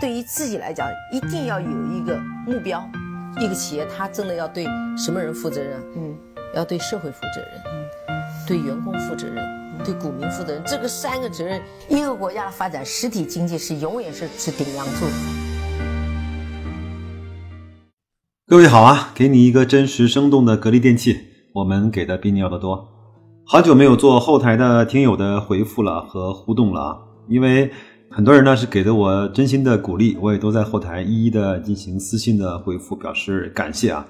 对于自己来讲，一定要有一个目标。一个企业，它真的要对什么人负责任？嗯，要对社会负责任，嗯，对员工负责任，对股民负责任。这个三个责任，一个国家的发展，实体经济是永远是是顶梁柱。各位好啊，给你一个真实生动的格力电器，我们给的比你要的多。好久没有做后台的听友的回复了和互动了啊，因为。很多人呢是给的我真心的鼓励，我也都在后台一一的进行私信的回复，表示感谢啊。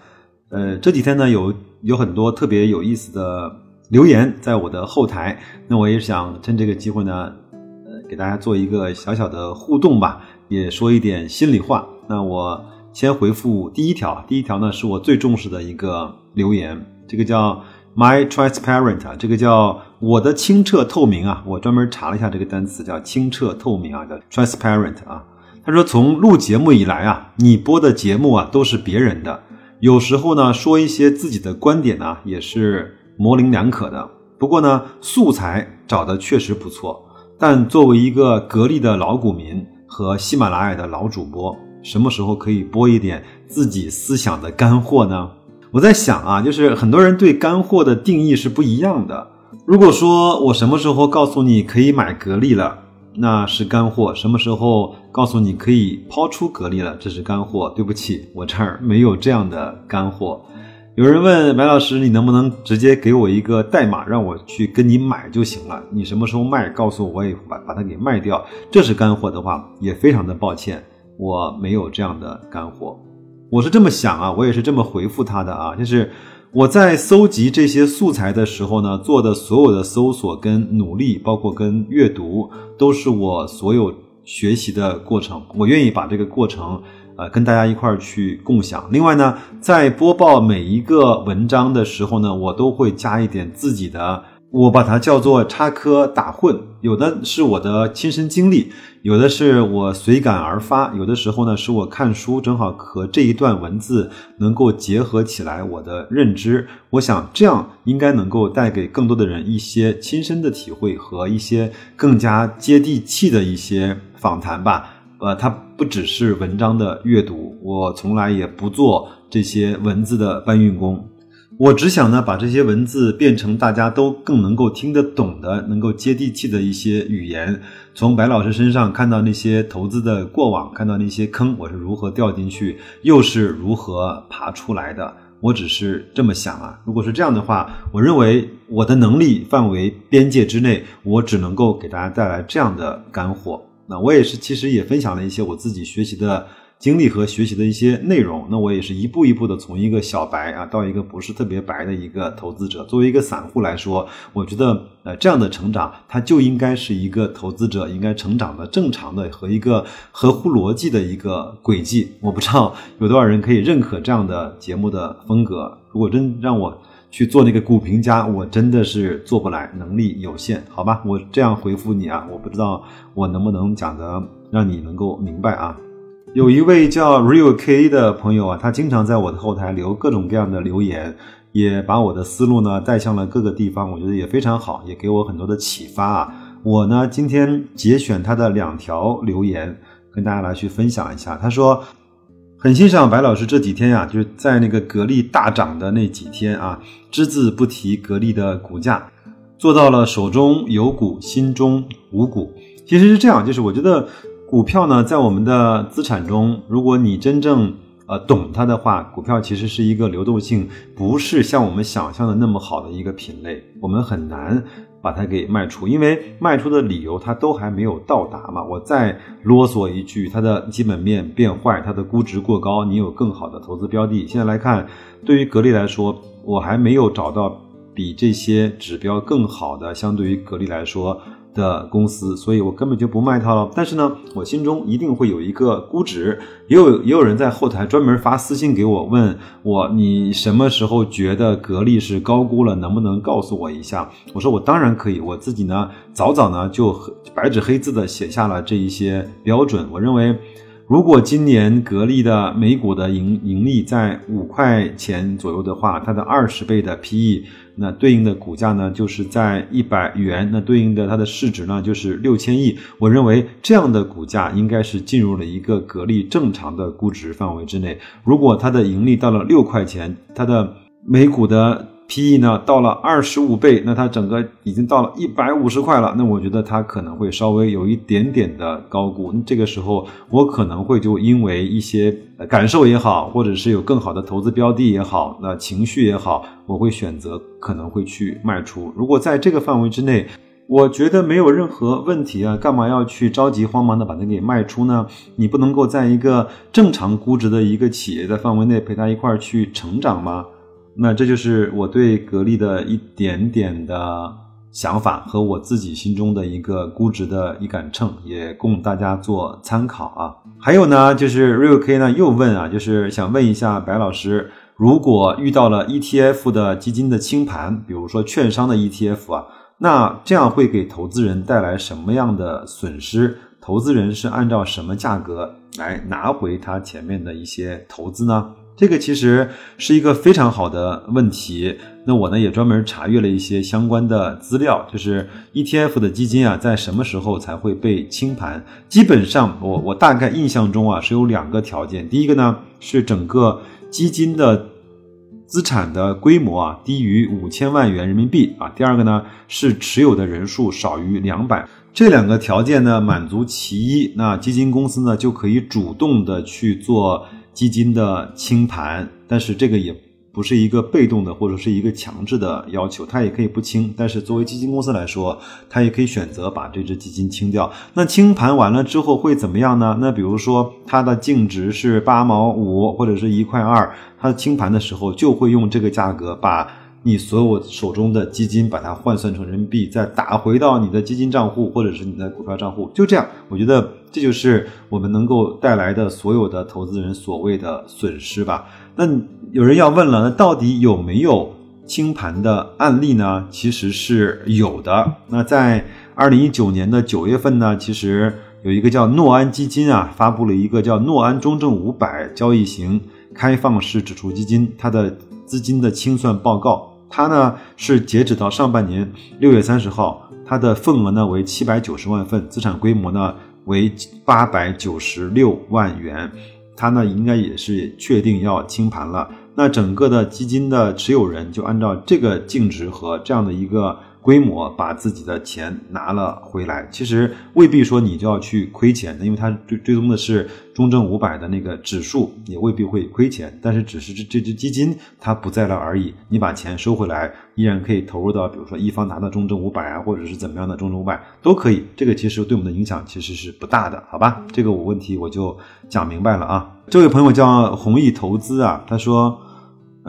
呃，这几天呢有有很多特别有意思的留言在我的后台，那我也想趁这个机会呢，呃，给大家做一个小小的互动吧，也说一点心里话。那我先回复第一条，第一条呢是我最重视的一个留言，这个叫。My transparent，这个叫我的清澈透明啊，我专门查了一下这个单词，叫清澈透明啊，叫 transparent 啊。他说，从录节目以来啊，你播的节目啊都是别人的，有时候呢说一些自己的观点呢也是模棱两可的。不过呢，素材找的确实不错。但作为一个格力的老股民和喜马拉雅的老主播，什么时候可以播一点自己思想的干货呢？我在想啊，就是很多人对干货的定义是不一样的。如果说我什么时候告诉你可以买格力了，那是干货；什么时候告诉你可以抛出格力了，这是干货。对不起，我这儿没有这样的干货。有人问白老师，你能不能直接给我一个代码，让我去跟你买就行了？你什么时候卖，告诉我，我也把把它给卖掉。这是干货的话，也非常的抱歉，我没有这样的干货。我是这么想啊，我也是这么回复他的啊，就是我在搜集这些素材的时候呢，做的所有的搜索跟努力，包括跟阅读，都是我所有学习的过程。我愿意把这个过程，呃，跟大家一块儿去共享。另外呢，在播报每一个文章的时候呢，我都会加一点自己的。我把它叫做插科打诨，有的是我的亲身经历，有的是我随感而发，有的时候呢是我看书正好和这一段文字能够结合起来我的认知，我想这样应该能够带给更多的人一些亲身的体会和一些更加接地气的一些访谈吧。呃，它不只是文章的阅读，我从来也不做这些文字的搬运工。我只想呢，把这些文字变成大家都更能够听得懂的、能够接地气的一些语言。从白老师身上看到那些投资的过往，看到那些坑，我是如何掉进去，又是如何爬出来的。我只是这么想啊。如果是这样的话，我认为我的能力范围边界之内，我只能够给大家带来这样的干货。那我也是，其实也分享了一些我自己学习的。经历和学习的一些内容，那我也是一步一步的从一个小白啊，到一个不是特别白的一个投资者。作为一个散户来说，我觉得呃这样的成长，它就应该是一个投资者应该成长的正常的和一个合乎逻辑的一个轨迹。我不知道有多少人可以认可这样的节目的风格。如果真让我去做那个股评家，我真的是做不来，能力有限，好吧？我这样回复你啊，我不知道我能不能讲的让你能够明白啊。有一位叫 Real K 的朋友啊，他经常在我的后台留各种各样的留言，也把我的思路呢带向了各个地方，我觉得也非常好，也给我很多的启发啊。我呢今天节选他的两条留言，跟大家来去分享一下。他说很欣赏白老师这几天呀，就是在那个格力大涨的那几天啊，只字不提格力的股价，做到了手中有股，心中无股。其实是这样，就是我觉得。股票呢，在我们的资产中，如果你真正呃懂它的话，股票其实是一个流动性不是像我们想象的那么好的一个品类，我们很难把它给卖出，因为卖出的理由它都还没有到达嘛。我再啰嗦一句，它的基本面变坏，它的估值过高，你有更好的投资标的。现在来看，对于格力来说，我还没有找到比这些指标更好的，相对于格力来说。的公司，所以我根本就不卖它了。但是呢，我心中一定会有一个估值。也有也有人在后台专门发私信给我，问我你什么时候觉得格力是高估了？能不能告诉我一下？我说我当然可以。我自己呢，早早呢就白纸黑字的写下了这一些标准。我认为，如果今年格力的每股的盈盈利在五块钱左右的话，它的二十倍的 PE。那对应的股价呢就是在一百元，那对应的它的市值呢就是六千亿。我认为这样的股价应该是进入了一个格力正常的估值范围之内。如果它的盈利到了六块钱，它的每股的 P/E 呢到了二十五倍，那它整个已经到了一百五十块了。那我觉得它可能会稍微有一点点的高估。这个时候我可能会就因为一些感受也好，或者是有更好的投资标的也好，那情绪也好，我会选择可能会去卖出。如果在这个范围之内，我觉得没有任何问题啊，干嘛要去着急慌忙的把它给卖出呢？你不能够在一个正常估值的一个企业的范围内陪它一块儿去成长吗？那这就是我对格力的一点点的想法和我自己心中的一个估值的一杆秤，也供大家做参考啊。还有呢，就是 Real K 呢又问啊，就是想问一下白老师，如果遇到了 ETF 的基金的清盘，比如说券商的 ETF 啊，那这样会给投资人带来什么样的损失？投资人是按照什么价格来拿回他前面的一些投资呢？这个其实是一个非常好的问题。那我呢也专门查阅了一些相关的资料，就是 ETF 的基金啊，在什么时候才会被清盘？基本上，我我大概印象中啊是有两个条件。第一个呢是整个基金的资产的规模啊低于五千万元人民币啊。第二个呢是持有的人数少于两百。这两个条件呢满足其一，那基金公司呢就可以主动的去做。基金的清盘，但是这个也不是一个被动的，或者是一个强制的要求，它也可以不清。但是作为基金公司来说，它也可以选择把这只基金清掉。那清盘完了之后会怎么样呢？那比如说它的净值是八毛五或者是一块二，它清盘的时候就会用这个价格把你所有手中的基金把它换算成人民币，再打回到你的基金账户或者是你的股票账户。就这样，我觉得。这就是我们能够带来的所有的投资人所谓的损失吧？那有人要问了，那到底有没有清盘的案例呢？其实是有的。那在二零一九年的九月份呢，其实有一个叫诺安基金啊，发布了一个叫诺安中证五百交易型开放式指数基金它的资金的清算报告。它呢是截止到上半年六月三十号，它的份额呢为七百九十万份，资产规模呢。为八百九十六万元，它呢应该也是确定要清盘了。那整个的基金的持有人就按照这个净值和这样的一个。规模把自己的钱拿了回来，其实未必说你就要去亏钱的，因为它追追踪的是中证五百的那个指数，也未必会亏钱。但是只是这这只基金它不在了而已，你把钱收回来，依然可以投入到比如说易方达的中证五百啊，或者是怎么样的中证五百都可以。这个其实对我们的影响其实是不大的，好吧？这个我问题我就讲明白了啊。这位朋友叫弘毅投资啊，他说。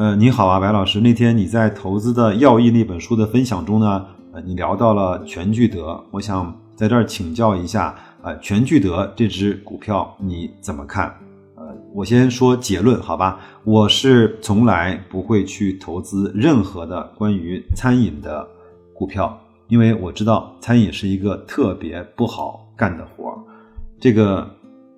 呃，你好啊，白老师。那天你在《投资的要义》那本书的分享中呢，呃，你聊到了全聚德，我想在这儿请教一下，呃，全聚德这只股票你怎么看？呃，我先说结论，好吧？我是从来不会去投资任何的关于餐饮的股票，因为我知道餐饮是一个特别不好干的活儿，这个。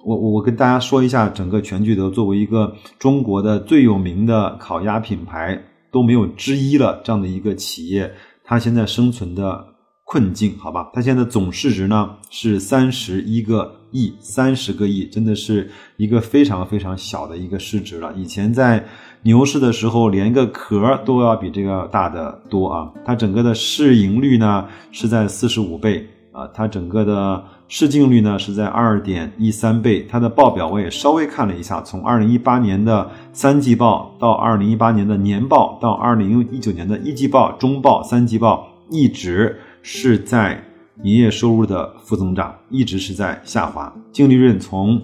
我我我跟大家说一下，整个全聚德作为一个中国的最有名的烤鸭品牌都没有之一了，这样的一个企业，它现在生存的困境，好吧？它现在总市值呢是三十一个亿，三十个亿，真的是一个非常非常小的一个市值了。以前在牛市的时候，连一个壳都要比这个大的多啊。它整个的市盈率呢是在四十五倍啊，它整个的。市净率呢是在二点一三倍，它的报表我也稍微看了一下，从二零一八年的三季报到二零一八年的年报到二零一九年的一季报、中报、三季报，一直是在营业收入的负增长，一直是在下滑。净利润从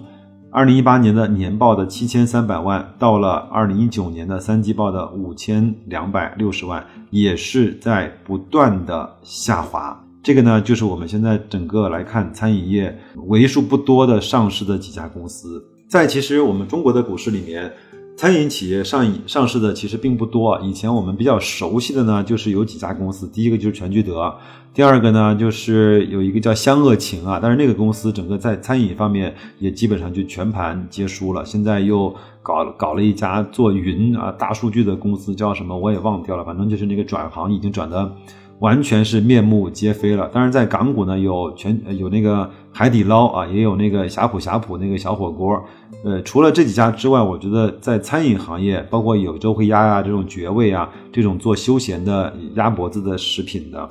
二零一八年的年报的七千三百万，到了二零一九年的三季报的五千两百六十万，也是在不断的下滑。这个呢，就是我们现在整个来看餐饮业为数不多的上市的几家公司。在其实我们中国的股市里面，餐饮企业上上市的其实并不多。以前我们比较熟悉的呢，就是有几家公司，第一个就是全聚德，第二个呢就是有一个叫湘鄂情啊，但是那个公司整个在餐饮方面也基本上就全盘皆输了。现在又搞搞了一家做云啊大数据的公司，叫什么我也忘掉了，反正就是那个转行已经转的完全是面目皆非了。当然，在港股呢，有全有那个海底捞啊，也有那个呷哺呷哺那个小火锅。呃，除了这几家之外，我觉得在餐饮行业，包括有周黑鸭啊这种绝味啊，这种做休闲的鸭脖子的食品的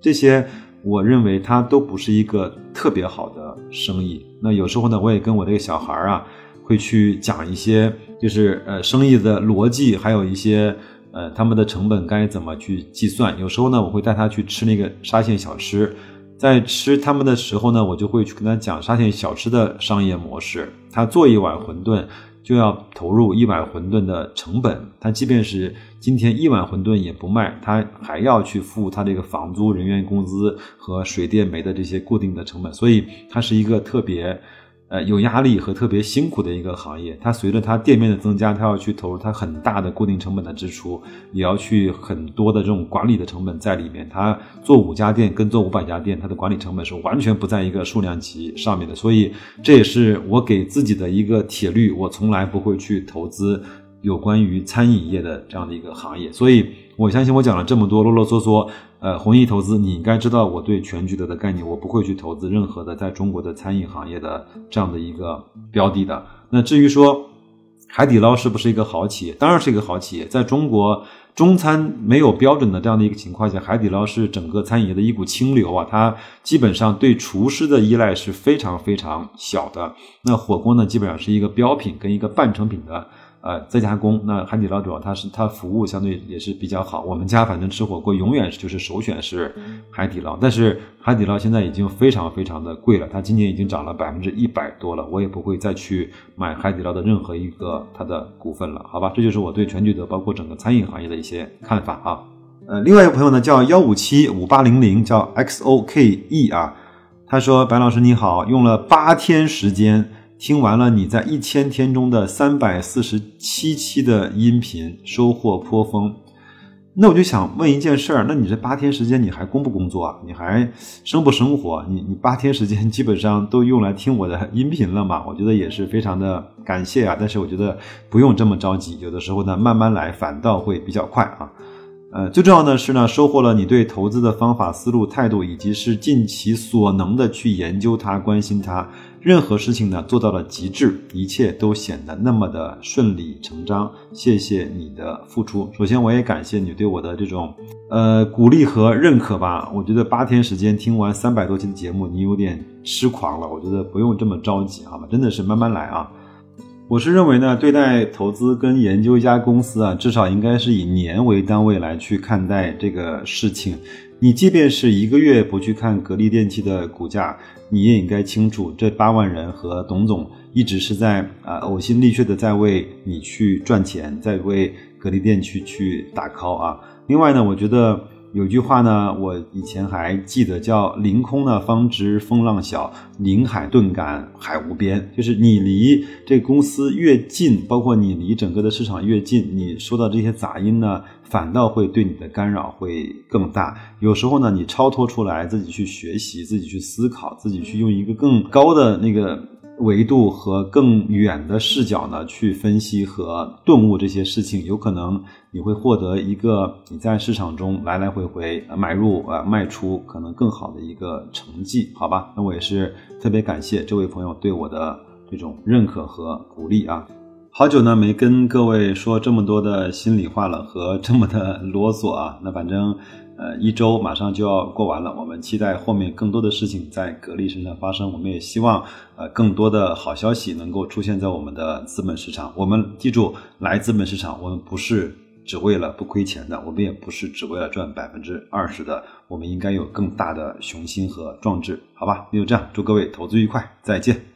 这些。我认为它都不是一个特别好的生意。那有时候呢，我也跟我这个小孩啊，会去讲一些，就是呃生意的逻辑，还有一些呃他们的成本该怎么去计算。有时候呢，我会带他去吃那个沙县小吃，在吃他们的时候呢，我就会去跟他讲沙县小吃的商业模式。他做一碗馄饨。就要投入一碗馄饨的成本，他即便是今天一碗馄饨也不卖，他还要去付他这个房租、人员工资和水电煤的这些固定的成本，所以它是一个特别。呃，有压力和特别辛苦的一个行业，它随着它店面的增加，它要去投入它很大的固定成本的支出，也要去很多的这种管理的成本在里面。它做五家店跟做五百家店，它的管理成本是完全不在一个数量级上面的。所以这也是我给自己的一个铁律，我从来不会去投资有关于餐饮业的这样的一个行业。所以我相信我讲了这么多啰啰嗦嗦。呃，弘毅投资，你应该知道我对全聚德的概念，我不会去投资任何的在中国的餐饮行业的这样的一个标的的。那至于说海底捞是不是一个好企业，当然是一个好企业。在中国中餐没有标准的这样的一个情况下，海底捞是整个餐饮业的一股清流啊，它基本上对厨师的依赖是非常非常小的。那火锅呢，基本上是一个标品跟一个半成品的。呃，再加工，那海底捞主要它是它服务相对也是比较好。我们家反正吃火锅永远就是首选是海底捞，但是海底捞现在已经非常非常的贵了，它今年已经涨了百分之一百多了，我也不会再去买海底捞的任何一个它的股份了，好吧？这就是我对全聚德包括整个餐饮行业的一些看法啊。呃，另外一个朋友呢叫幺五七五八零零，叫 X O K E 啊，他说白老师你好，用了八天时间。听完了你在一千天中的三百四十七期的音频，收获颇丰。那我就想问一件事儿，那你这八天时间你还工不工作啊？你还生不生活？你你八天时间基本上都用来听我的音频了嘛？我觉得也是非常的感谢啊。但是我觉得不用这么着急，有的时候呢慢慢来反倒会比较快啊。呃，最重要的是呢，收获了你对投资的方法、思路、态度，以及是尽其所能的去研究它、关心它。任何事情呢做到了极致，一切都显得那么的顺理成章。谢谢你的付出。首先，我也感谢你对我的这种呃鼓励和认可吧。我觉得八天时间听完三百多期的节目，你有点痴狂了。我觉得不用这么着急，好吗？真的是慢慢来啊。我是认为呢，对待投资跟研究一家公司啊，至少应该是以年为单位来去看待这个事情。你即便是一个月不去看格力电器的股价。你也应该清楚，这八万人和董总一直是在啊呕心沥血的在为你去赚钱，在为格力电器去打 call 啊。另外呢，我觉得有句话呢，我以前还记得叫“凌空呢方知风浪小，临海顿感海无边”。就是你离这公司越近，包括你离整个的市场越近，你收到这些杂音呢。反倒会对你的干扰会更大。有时候呢，你超脱出来，自己去学习，自己去思考，自己去用一个更高的那个维度和更远的视角呢，去分析和顿悟这些事情，有可能你会获得一个你在市场中来来回回买入啊卖出可能更好的一个成绩，好吧？那我也是特别感谢这位朋友对我的这种认可和鼓励啊。好久呢没跟各位说这么多的心里话了，和这么的啰嗦啊。那反正，呃，一周马上就要过完了，我们期待后面更多的事情在格力身上发生。我们也希望，呃，更多的好消息能够出现在我们的资本市场。我们记住，来资本市场，我们不是只为了不亏钱的，我们也不是只为了赚百分之二十的，我们应该有更大的雄心和壮志，好吧？那就这样，祝各位投资愉快，再见。